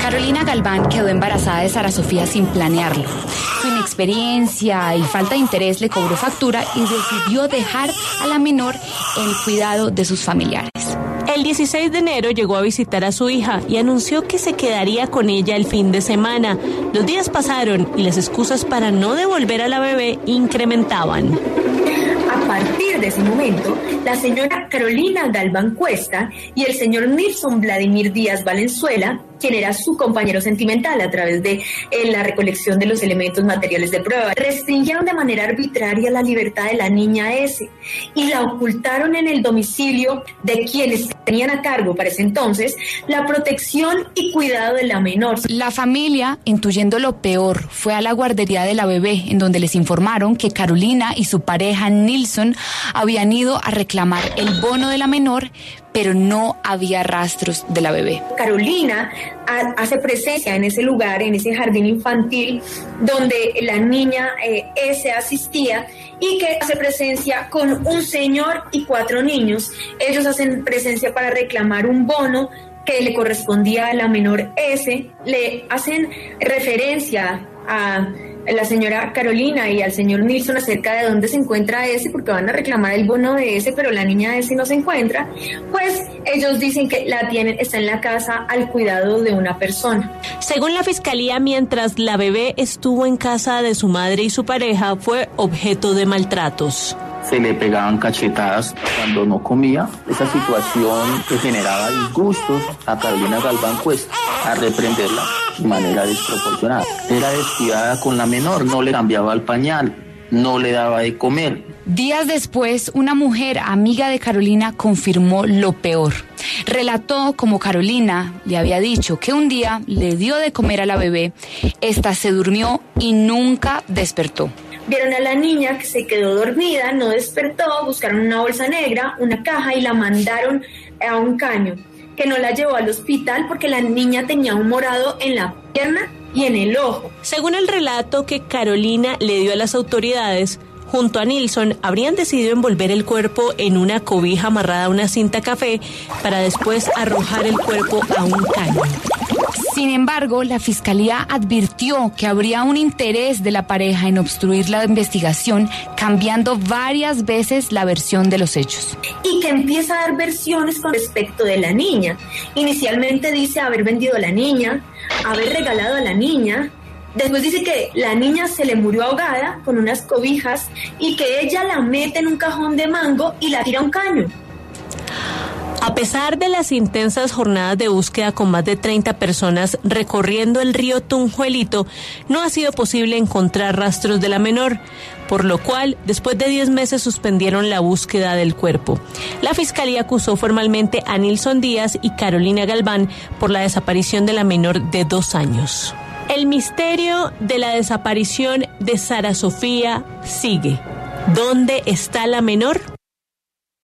Carolina Galván quedó embarazada de Sara Sofía sin planearlo. Su inexperiencia y falta de interés le cobró factura y decidió dejar a la menor en cuidado de sus familiares. El 16 de enero llegó a visitar a su hija y anunció que se quedaría con ella el fin de semana. Los días pasaron y las excusas para no devolver a la bebé incrementaban. Partir de ese momento, la señora Carolina Galván Cuesta y el señor Nilson Vladimir Díaz Valenzuela quien era su compañero sentimental a través de eh, la recolección de los elementos materiales de prueba. Restringieron de manera arbitraria la libertad de la niña S y la ocultaron en el domicilio de quienes tenían a cargo para ese entonces la protección y cuidado de la menor. La familia, intuyendo lo peor, fue a la guardería de la bebé, en donde les informaron que Carolina y su pareja Nilsson habían ido a reclamar el bono de la menor, pero no había rastros de la bebé. Carolina hace presencia en ese lugar, en ese jardín infantil donde la niña eh, S asistía y que hace presencia con un señor y cuatro niños. Ellos hacen presencia para reclamar un bono que le correspondía a la menor S, le hacen referencia a la señora Carolina y al señor Nilsson acerca de dónde se encuentra ese, porque van a reclamar el bono de ese, pero la niña de ese no se encuentra, pues ellos dicen que la tienen, está en la casa al cuidado de una persona. Según la fiscalía, mientras la bebé estuvo en casa de su madre y su pareja, fue objeto de maltratos se le pegaban cachetadas cuando no comía. Esa situación que generaba disgustos a Carolina Galván pues a reprenderla de manera desproporcionada. Era descuidada con la menor, no le cambiaba el pañal, no le daba de comer. Días después, una mujer amiga de Carolina confirmó lo peor. Relató como Carolina le había dicho que un día le dio de comer a la bebé, esta se durmió y nunca despertó. Vieron a la niña que se quedó dormida, no despertó, buscaron una bolsa negra, una caja y la mandaron a un caño, que no la llevó al hospital porque la niña tenía un morado en la pierna y en el ojo. Según el relato que Carolina le dio a las autoridades, junto a Nilsson habrían decidido envolver el cuerpo en una cobija amarrada a una cinta café para después arrojar el cuerpo a un caño. Sin embargo, la fiscalía advirtió que habría un interés de la pareja en obstruir la investigación, cambiando varias veces la versión de los hechos. Y que empieza a dar versiones con respecto de la niña. Inicialmente dice haber vendido a la niña, haber regalado a la niña, Después dice que la niña se le murió ahogada con unas cobijas y que ella la mete en un cajón de mango y la tira a un caño. A pesar de las intensas jornadas de búsqueda con más de 30 personas recorriendo el río Tunjuelito, no ha sido posible encontrar rastros de la menor, por lo cual después de 10 meses suspendieron la búsqueda del cuerpo. La fiscalía acusó formalmente a Nilson Díaz y Carolina Galván por la desaparición de la menor de dos años. El misterio de la desaparición de Sara Sofía sigue. ¿Dónde está la menor?